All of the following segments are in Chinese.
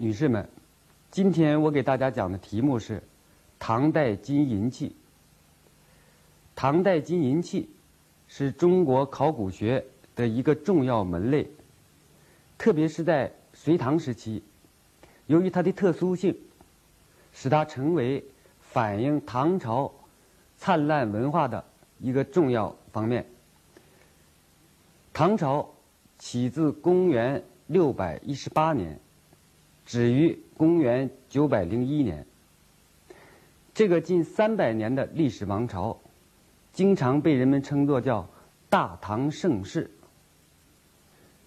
女士们，今天我给大家讲的题目是唐代金银器。唐代金银器是中国考古学的一个重要门类，特别是在隋唐时期，由于它的特殊性，使它成为反映唐朝灿烂文化的一个重要方面。唐朝起自公元六百一十八年。止于公元九百零一年，这个近三百年的历史王朝，经常被人们称作叫“大唐盛世”。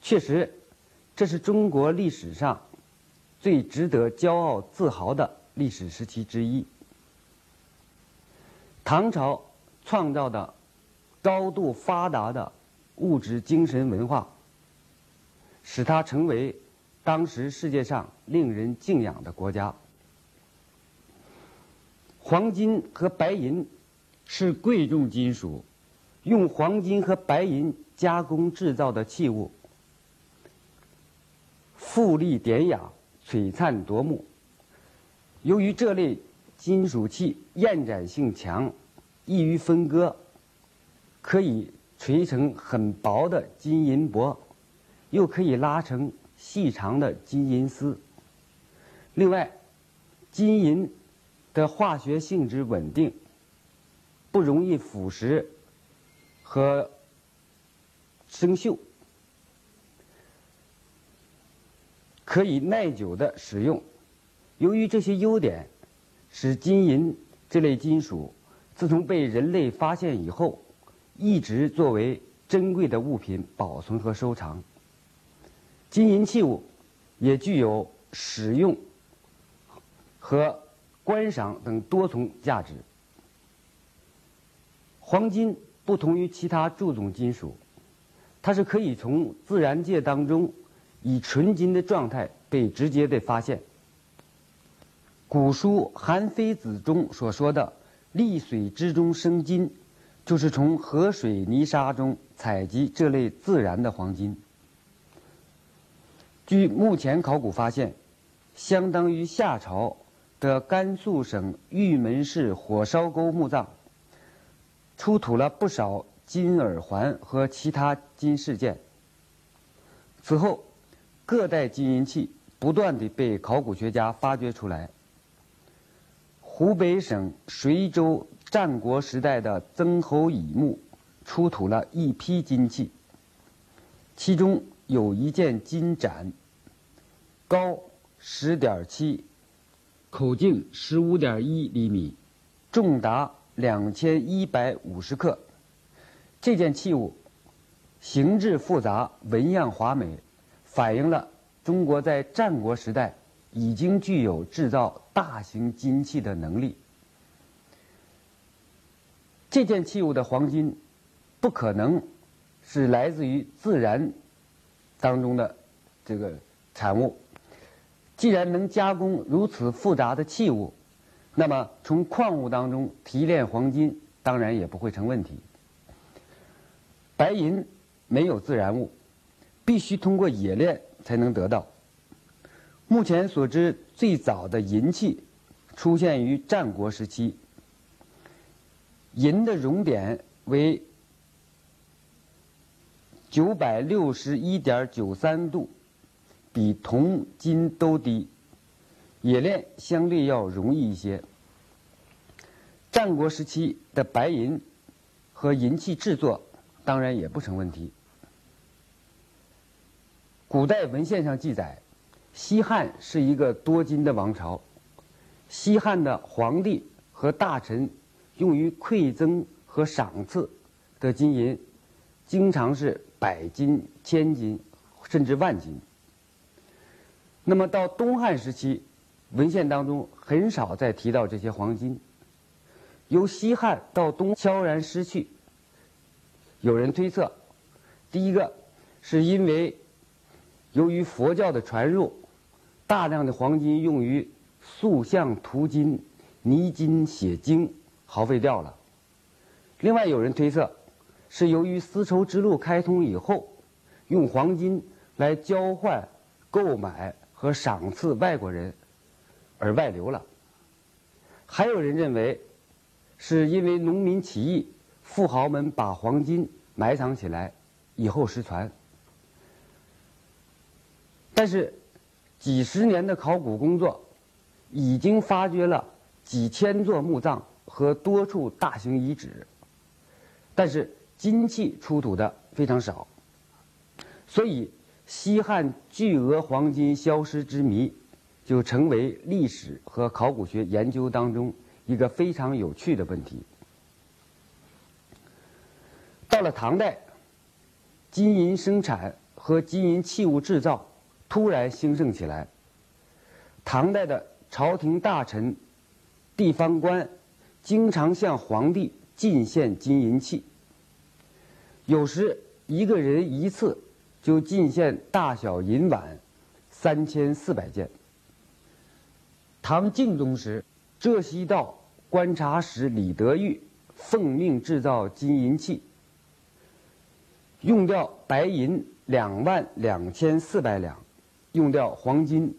确实，这是中国历史上最值得骄傲自豪的历史时期之一。唐朝创造的高度发达的物质精神文化，使它成为。当时世界上令人敬仰的国家，黄金和白银是贵重金属，用黄金和白银加工制造的器物，富丽典雅、璀璨夺目。由于这类金属器延展性强，易于分割，可以锤成很薄的金银箔，又可以拉成。细长的金银丝。另外，金银的化学性质稳定，不容易腐蚀和生锈，可以耐久的使用。由于这些优点，使金银这类金属自从被人类发现以后，一直作为珍贵的物品保存和收藏。金银器物也具有使用和观赏等多重价值。黄金不同于其他铸种金属，它是可以从自然界当中以纯金的状态被直接的发现。古书《韩非子》中所说的“丽水之中生金”，就是从河水泥沙中采集这类自然的黄金。据目前考古发现，相当于夏朝的甘肃省玉门市火烧沟墓葬，出土了不少金耳环和其他金饰件。此后，各代金银器不断地被考古学家发掘出来。湖北省随州战国时代的曾侯乙墓出土了一批金器，其中有一件金盏。高十点七，口径十五点一厘米，重达两千一百五十克。这件器物形制复杂，纹样华美，反映了中国在战国时代已经具有制造大型金器的能力。这件器物的黄金不可能是来自于自然当中的这个产物。既然能加工如此复杂的器物，那么从矿物当中提炼黄金当然也不会成问题。白银没有自然物，必须通过冶炼才能得到。目前所知最早的银器出现于战国时期，银的熔点为九百六十一点九三度。比铜、金都低，冶炼相对要容易一些。战国时期的白银和银器制作当然也不成问题。古代文献上记载，西汉是一个多金的王朝，西汉的皇帝和大臣用于馈赠和赏赐的金银，经常是百金、千金，甚至万金。那么到东汉时期，文献当中很少再提到这些黄金。由西汉到东悄然失去。有人推测，第一个是因为由于佛教的传入，大量的黄金用于塑像涂金、泥金写经，耗费掉了。另外有人推测，是由于丝绸之路开通以后，用黄金来交换、购买和赏赐外国人而外流了。还有人认为，是因为农民起义，富豪们把黄金埋藏起来，以后失传。但是，几十年的考古工作，已经发掘了几千座墓葬和多处大型遗址，但是金器出土的非常少，所以西汉巨额黄金消失之谜。就成为历史和考古学研究当中一个非常有趣的问题。到了唐代，金银生产和金银器物制造突然兴盛起来。唐代的朝廷大臣、地方官经常向皇帝进献金银器，有时一个人一次就进献大小银碗三千四百件。唐敬宗时，浙西道观察使李德裕奉命制造金银器，用掉白银两万两千四百两，用掉黄金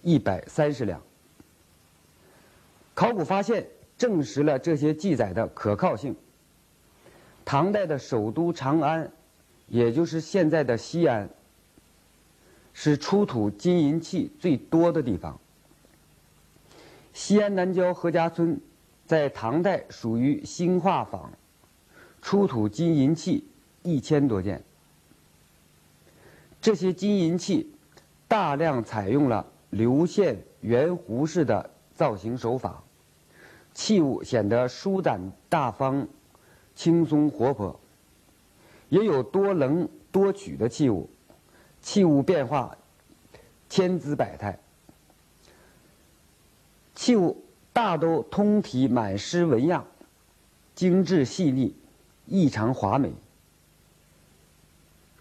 一百三十两。考古发现证实了这些记载的可靠性。唐代的首都长安，也就是现在的西安，是出土金银器最多的地方。西安南郊何家村，在唐代属于兴化坊，出土金银器一千多件。这些金银器大量采用了流线圆弧式的造型手法，器物显得舒展大方、轻松活泼。也有多棱多曲的器物，器物变化千姿百态。器物大都通体满施纹样，精致细腻，异常华美。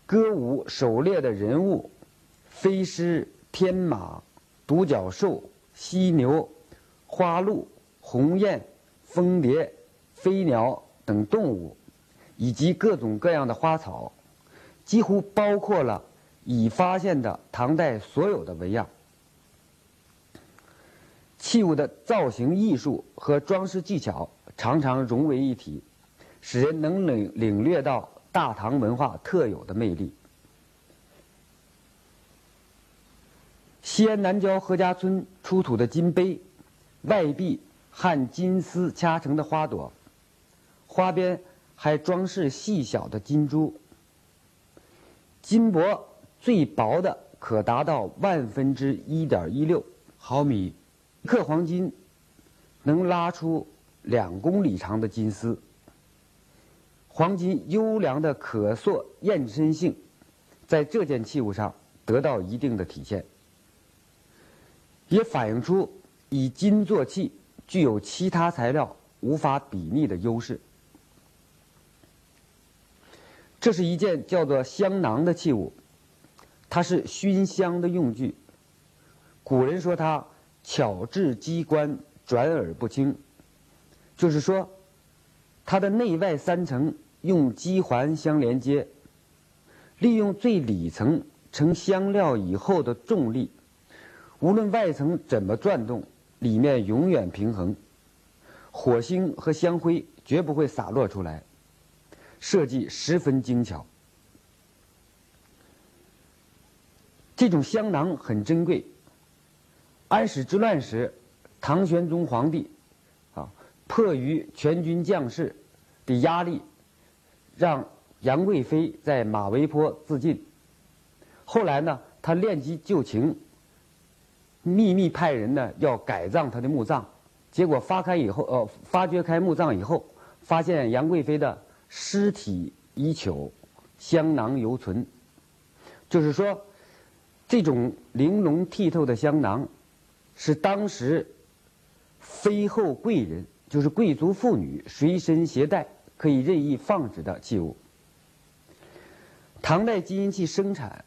歌舞狩猎的人物、飞狮、天马、独角兽、犀牛、花鹿、鸿雁、蜂蝶、飞鸟等动物，以及各种各样的花草，几乎包括了已发现的唐代所有的纹样。器物的造型艺术和装饰技巧常常融为一体，使人能领领略到大唐文化特有的魅力。西安南郊何家村出土的金杯，外壁焊金丝掐成的花朵，花边还装饰细小的金珠。金箔最薄的可达到万分之一点一六毫米。一克黄金能拉出两公里长的金丝，黄金优良的可塑验身性，在这件器物上得到一定的体现，也反映出以金做器具有其他材料无法比拟的优势。这是一件叫做香囊的器物，它是熏香的用具。古人说它。巧制机关，转而不清。就是说，它的内外三层用机环相连接，利用最里层成香料以后的重力，无论外层怎么转动，里面永远平衡，火星和香灰绝不会洒落出来，设计十分精巧。这种香囊很珍贵。安史之乱时，唐玄宗皇帝啊，迫于全军将士的压力，让杨贵妃在马嵬坡自尽。后来呢，他恋机就情，秘密派人呢要改葬他的墓葬。结果发开以后，呃，发掘开墓葬以后，发现杨贵妃的尸体已朽，香囊犹存。就是说，这种玲珑剔透的香囊。是当时妃后贵人，就是贵族妇女随身携带、可以任意放置的器物。唐代金银器生产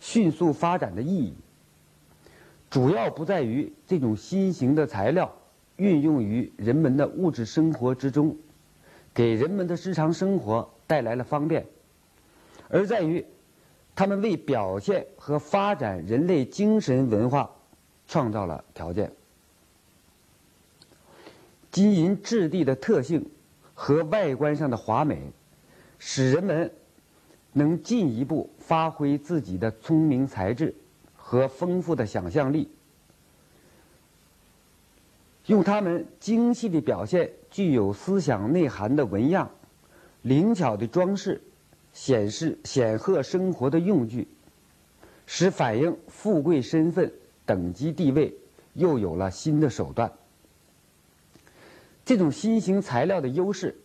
迅速发展的意义，主要不在于这种新型的材料运用于人们的物质生活之中，给人们的日常生活带来了方便，而在于他们为表现和发展人类精神文化创造了条件。金银质地的特性和外观上的华美，使人们能进一步发挥自己的聪明才智和丰富的想象力，用他们精细的表现具有思想内涵的纹样、灵巧的装饰，显示显赫生活的用具，使反映富贵身份、等级地位又有了新的手段。这种新型材料的优势，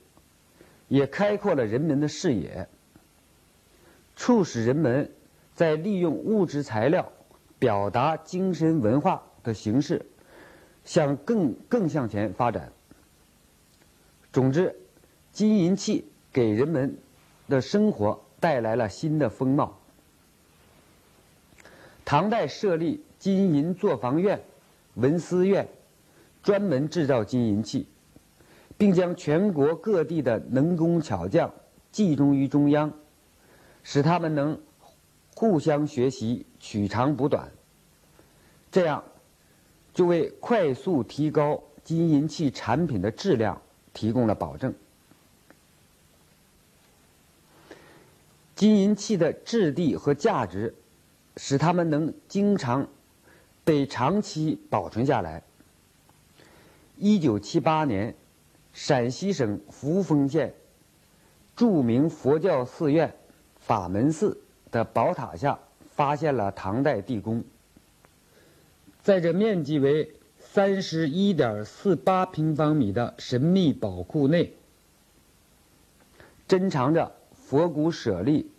也开阔了人们的视野，促使人们在利用物质材料表达精神文化的形式，向更更向前发展。总之，金银器给人们的生活带来了新的风貌。唐代设立金银作坊院、文思院，专门制造金银器。并将全国各地的能工巧匠集中于中央，使他们能互相学习、取长补短，这样就为快速提高金银器产品的质量提供了保证。金银器的质地和价值，使它们能经常被长期保存下来。一九七八年。陕西省扶风县著名佛教寺院法门寺的宝塔下，发现了唐代地宫。在这面积为三十一点四八平方米的神秘宝库内，珍藏着佛骨舍利、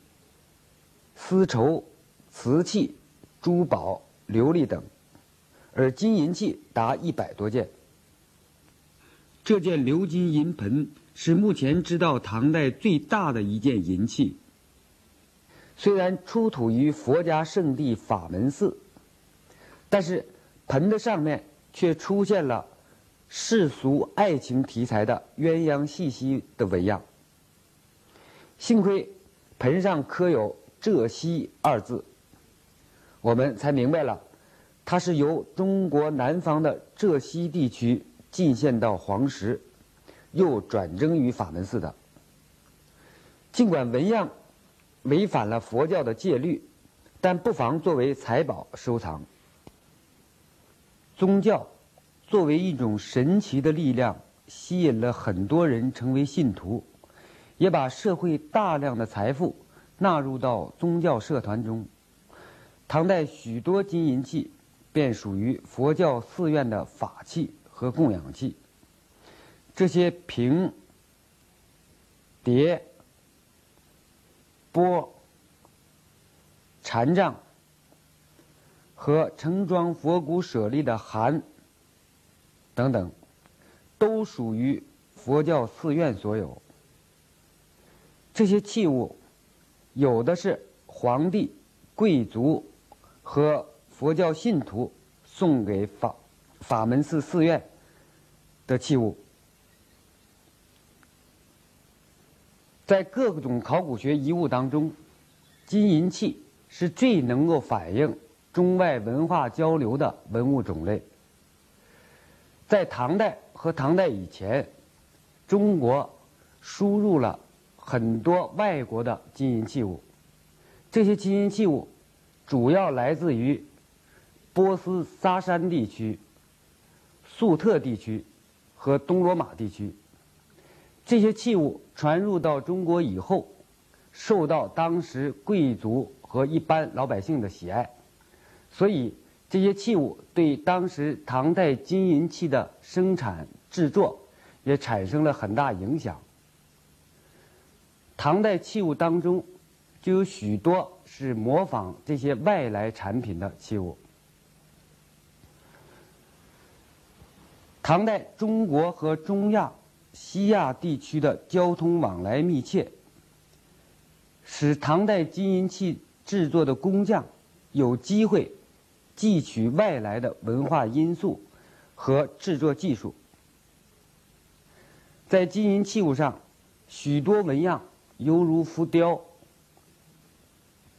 丝绸、瓷器、珠宝、琉璃等，而金银器达一百多件。这件鎏金银盆是目前知道唐代最大的一件银器。虽然出土于佛家圣地法门寺，但是盆的上面却出现了世俗爱情题材的鸳鸯戏息的纹样。幸亏盆上刻有“浙西”二字，我们才明白了，它是由中国南方的浙西地区。进献到黄石，又转征于法门寺的。尽管纹样违反了佛教的戒律，但不妨作为财宝收藏。宗教作为一种神奇的力量，吸引了很多人成为信徒，也把社会大量的财富纳入到宗教社团中。唐代许多金银器便属于佛教寺院的法器。和供养器，这些瓶、碟、钵、禅杖和盛装佛骨舍利的函等等，都属于佛教寺院所有。这些器物，有的是皇帝、贵族和佛教信徒送给法。法门寺寺院的器物，在各种考古学遗物当中，金银器是最能够反映中外文化交流的文物种类。在唐代和唐代以前，中国输入了很多外国的金银器物，这些金银器物主要来自于波斯沙山地区。粟特地区和东罗马地区，这些器物传入到中国以后，受到当时贵族和一般老百姓的喜爱，所以这些器物对当时唐代金银器的生产制作也产生了很大影响。唐代器物当中就有许多是模仿这些外来产品的器物。唐代中国和中亚、西亚地区的交通往来密切，使唐代金银器制作的工匠有机会汲取外来的文化因素和制作技术。在金银器物上许多纹样犹如浮雕，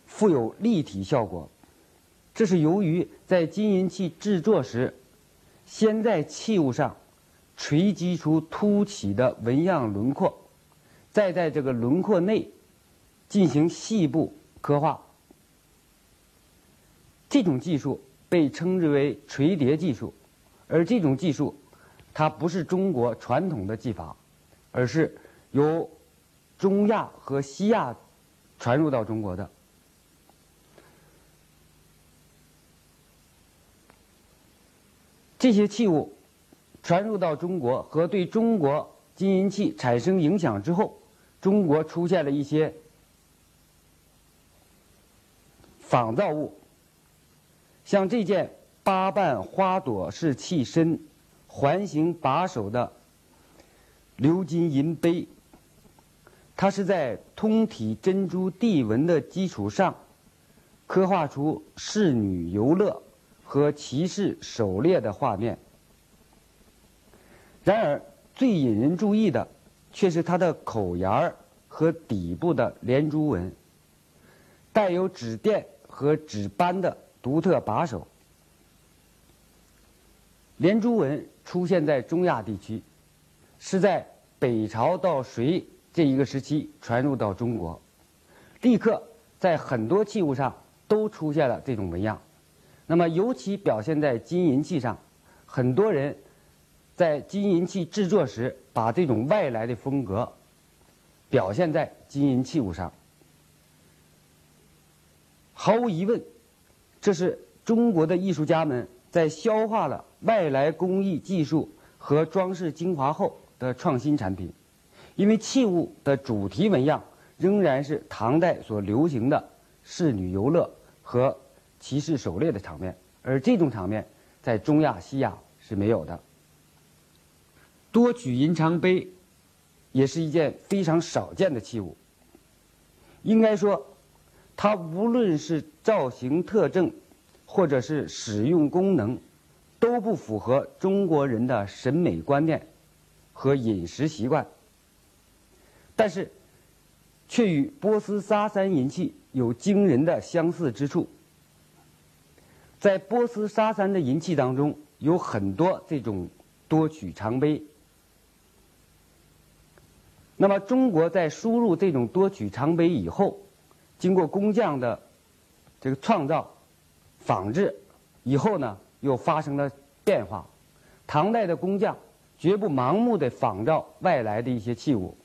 富有立体效果。这是由于在金银器制作时，先在器物上锤击出凸起的纹样轮廓，再在这个轮廓内进行细部刻画。这种技术被称之为锤叠技术，而这种技术它不是中国传统的技法，而是由中亚和西亚传入到中国的。这些器物传入到中国和对中国金银器产生影响之后，中国出现了一些仿造物，像这件八瓣花朵式器身、环形把手的鎏金银杯，它是在通体珍珠地纹的基础上，刻画出仕女游乐。和骑士狩猎的画面。然而，最引人注意的却是它的口沿儿和底部的连珠纹，带有纸垫和纸斑的独特把手。连珠纹出现在中亚地区，是在北朝到隋这一个时期传入到中国，立刻在很多器物上都出现了这种纹样。那么，尤其表现在金银器上，很多人在金银器制作时，把这种外来的风格表现在金银器物上。毫无疑问，这是中国的艺术家们在消化了外来工艺技术和装饰精华后的创新产品。因为器物的主题纹样仍然是唐代所流行的仕女游乐和。骑士狩猎的场面，而这种场面在中亚西亚是没有的。多曲银长杯也是一件非常少见的器物。应该说，它无论是造型特征，或者是使用功能，都不符合中国人的审美观念和饮食习惯。但是，却与波斯沙山银器有惊人的相似之处。在波斯沙山的银器当中，有很多这种多曲长杯。那么，中国在输入这种多曲长杯以后，经过工匠的这个创造、仿制以后呢，又发生了变化。唐代的工匠绝不盲目的仿造外来的一些器物，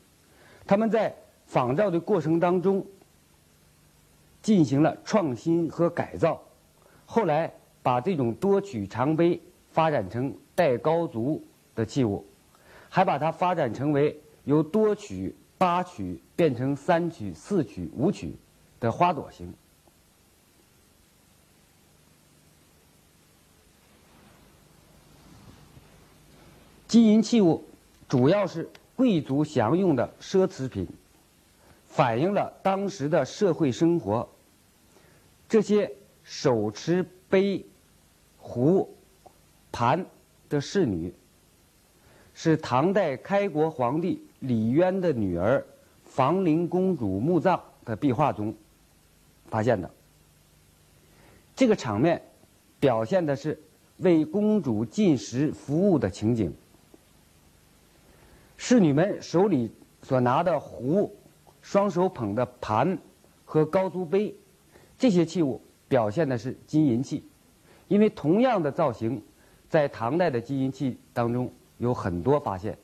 他们在仿造的过程当中进行了创新和改造。后来把这种多曲长杯发展成带高足的器物，还把它发展成为由多曲、八曲变成三曲、四曲、五曲的花朵形。金银器物主要是贵族享用的奢侈品，反映了当时的社会生活。这些。手持杯、壶、盘的侍女，是唐代开国皇帝李渊的女儿房陵公主墓葬的壁画中发现的。这个场面表现的是为公主进食服务的情景。侍女们手里所拿的壶、双手捧的盘和高足杯这些器物。表现的是金银器，因为同样的造型，在唐代的金银器当中有很多发现。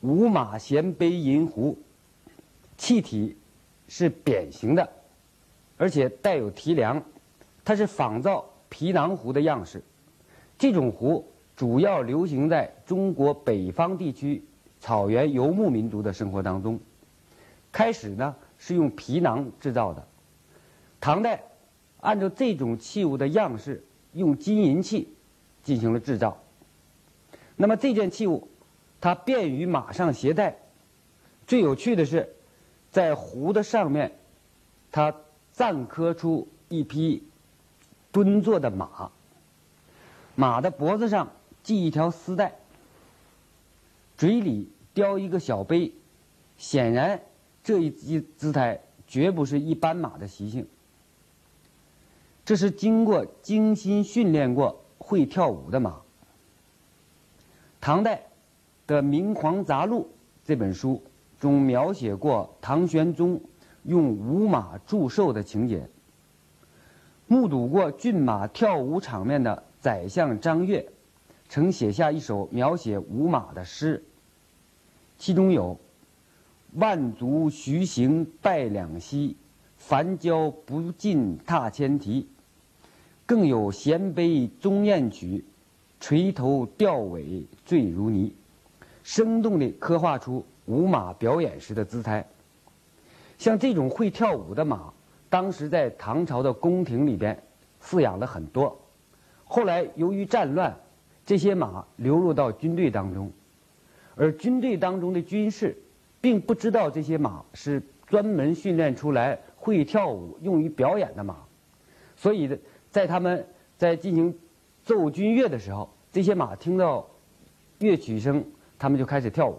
五马衔杯银壶，器体是扁形的，而且带有提梁，它是仿造皮囊壶的样式。这种壶主要流行在中国北方地区草原游牧民族的生活当中。开始呢。是用皮囊制造的。唐代按照这种器物的样式，用金银器进行了制造。那么这件器物，它便于马上携带。最有趣的是，在壶的上面，它暂刻出一匹蹲坐的马，马的脖子上系一条丝带。嘴里叼一个小杯，显然这一姿姿态绝不是一般马的习性。这是经过精心训练过、会跳舞的马。唐代的《明皇杂录》这本书中描写过唐玄宗用舞马祝寿的情节。目睹过骏马跳舞场面的宰相张悦，曾写下一首描写舞马的诗。其中有“万足徐行拜两膝，凡交不尽踏千蹄”，更有“衔杯终宴曲，垂头吊尾醉如泥”，生动地刻画出舞马表演时的姿态。像这种会跳舞的马。当时在唐朝的宫廷里边饲养了很多，后来由于战乱，这些马流入到军队当中，而军队当中的军士并不知道这些马是专门训练出来会跳舞用于表演的马，所以在他们在进行奏军乐的时候，这些马听到乐曲声，他们就开始跳舞，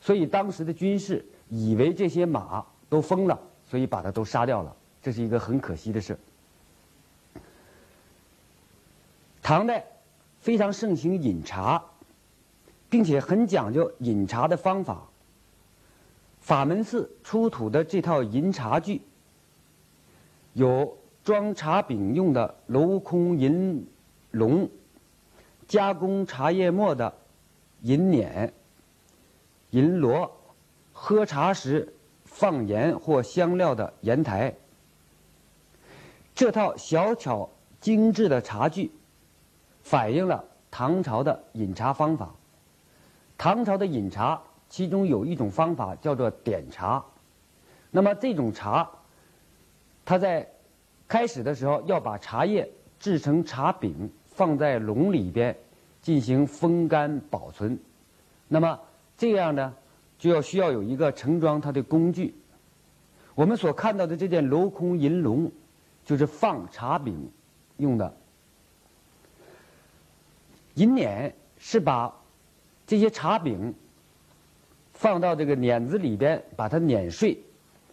所以当时的军士以为这些马都疯了。所以把它都杀掉了，这是一个很可惜的事。唐代非常盛行饮茶，并且很讲究饮茶的方法。法门寺出土的这套银茶具，有装茶饼用的镂空银笼，加工茶叶末的银碾、银锣，喝茶时。放盐或香料的盐台，这套小巧精致的茶具，反映了唐朝的饮茶方法。唐朝的饮茶，其中有一种方法叫做点茶。那么这种茶，它在开始的时候要把茶叶制成茶饼，放在笼里边进行风干保存。那么这样呢？就要需要有一个盛装它的工具。我们所看到的这件镂空银笼，就是放茶饼用的。银碾是把这些茶饼放到这个碾子里边，把它碾碎，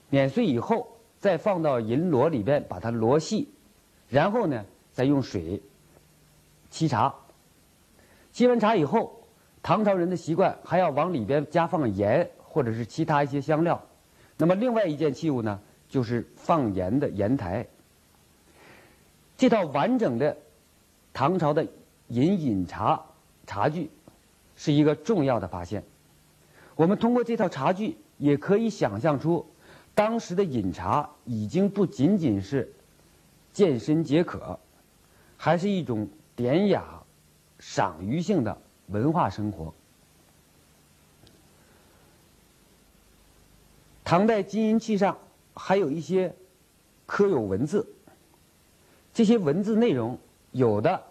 碾碎以后再放到银箩里边，把它箩细，然后呢再用水沏茶。沏完茶以后。唐朝人的习惯还要往里边加放盐或者是其他一些香料，那么另外一件器物呢，就是放盐的盐台。这套完整的唐朝的饮饮茶茶具是一个重要的发现。我们通过这套茶具也可以想象出，当时的饮茶已经不仅仅是健身解渴，还是一种典雅赏娱性的。文化生活。唐代金银器上还有一些刻有文字，这些文字内容有的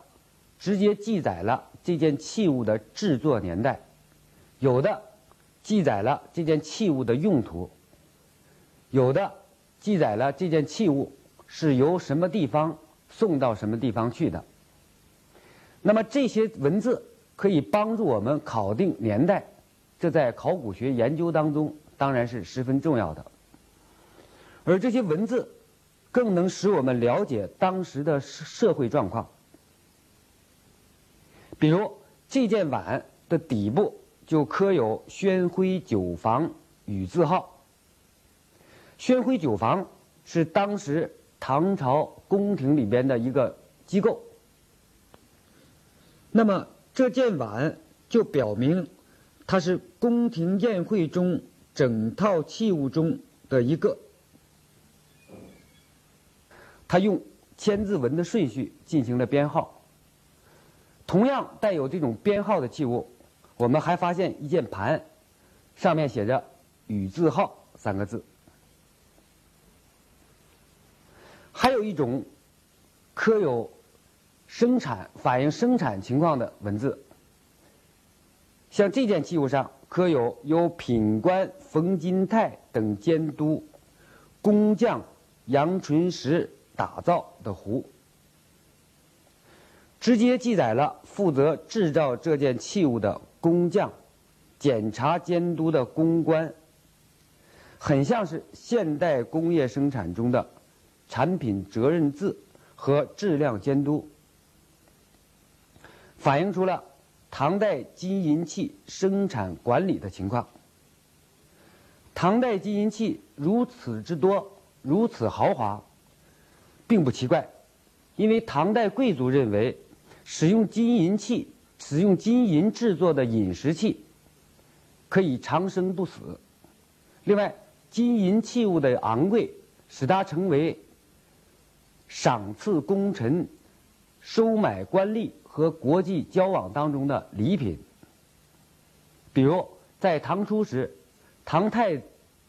直接记载了这件器物的制作年代，有的记载了这件器物的用途，有的记载了这件器物是由什么地方送到什么地方去的。那么这些文字。可以帮助我们考定年代，这在考古学研究当中当然是十分重要的。而这些文字，更能使我们了解当时的社会状况。比如这件碗的底部就刻有“宣徽酒坊”与字号。宣徽酒坊是当时唐朝宫廷里边的一个机构。那么。这件碗就表明，它是宫廷宴会中整套器物中的一个。它用千字文的顺序进行了编号。同样带有这种编号的器物，我们还发现一件盘，上面写着“宇字号”三个字。还有一种刻有。生产反映生产情况的文字，像这件器物上刻有由品官冯金泰等监督，工匠杨纯实打造的壶，直接记载了负责制造这件器物的工匠检查监督的公关，很像是现代工业生产中的产品责任制和质量监督，反映出了唐代金银器生产管理的情况。唐代金银器如此之多，如此豪华，并不奇怪，因为唐代贵族认为，使用金银器、使用金银制作的饮食器，可以长生不死。另外，金银器物的昂贵，使它成为赏赐功臣、收买官吏和国际交往当中的礼品。比如，在唐初时。唐太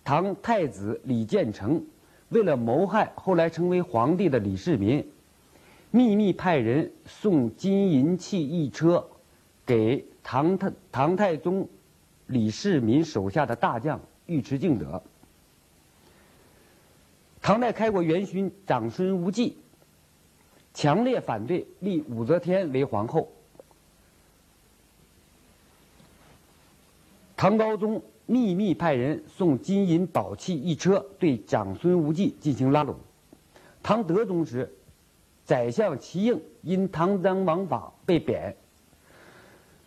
唐太子李建成为了谋害后来成为皇帝的李世民，秘密派人送金银器一车给唐太唐太宗李世民手下的大将尉迟敬德。唐代开国元勋长孙无忌强烈反对立武则天为皇后，唐高宗。秘密派人送金银宝器一车，对长孙无忌进行拉拢。唐德宗时，宰相齐应因唐赃枉法被贬。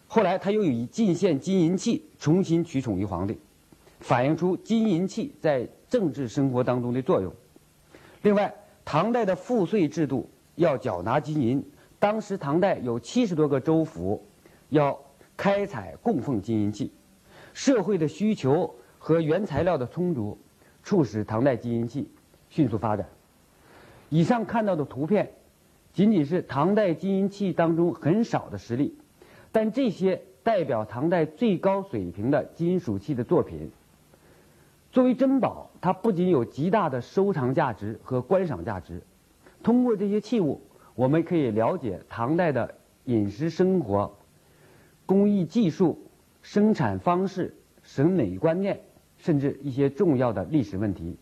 后来他又以进献金银器重新取宠于皇帝，反映出金银器在政治生活当中的作用。另外，唐代的赋税制度要缴纳金银，当时唐代有七十多个州府要开采供奉金银器。社会的需求和原材料的充足，促使唐代金银器迅速发展。以上看到的图片，仅仅是唐代金银器当中很少的实例，但这些代表唐代最高水平的金属器的作品。作为珍宝，它不仅有极大的收藏价值和观赏价值。通过这些器物，我们可以了解唐代的饮食生活、工艺技术。生产方式、审美观念，甚至一些重要的历史问题。